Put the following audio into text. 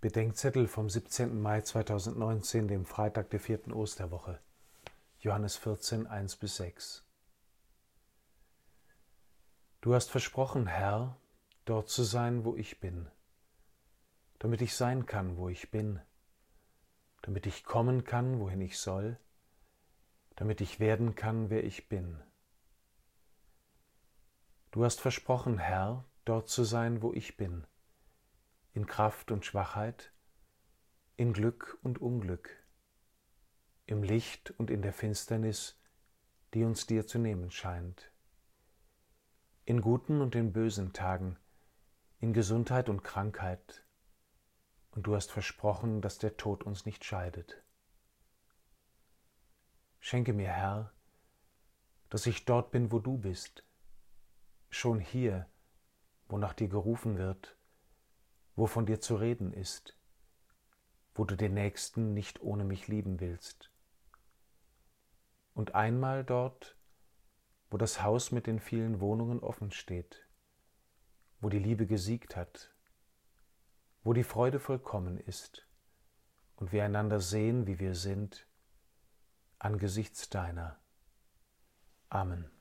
Bedenkzettel vom 17. Mai 2019, dem Freitag der vierten Osterwoche. Johannes 14, 1 bis 6. Du hast versprochen, Herr, dort zu sein, wo ich bin, damit ich sein kann, wo ich bin, damit ich kommen kann, wohin ich soll, damit ich werden kann, wer ich bin. Du hast versprochen, Herr, dort zu sein, wo ich bin, in Kraft und Schwachheit, in Glück und Unglück, im Licht und in der Finsternis, die uns dir zu nehmen scheint, in guten und in bösen Tagen, in Gesundheit und Krankheit, und du hast versprochen, dass der Tod uns nicht scheidet. Schenke mir, Herr, dass ich dort bin, wo du bist, schon hier, wo nach dir gerufen wird, wo von dir zu reden ist, wo du den Nächsten nicht ohne mich lieben willst. Und einmal dort, wo das Haus mit den vielen Wohnungen offen steht, wo die Liebe gesiegt hat, wo die Freude vollkommen ist und wir einander sehen, wie wir sind, angesichts deiner. Amen.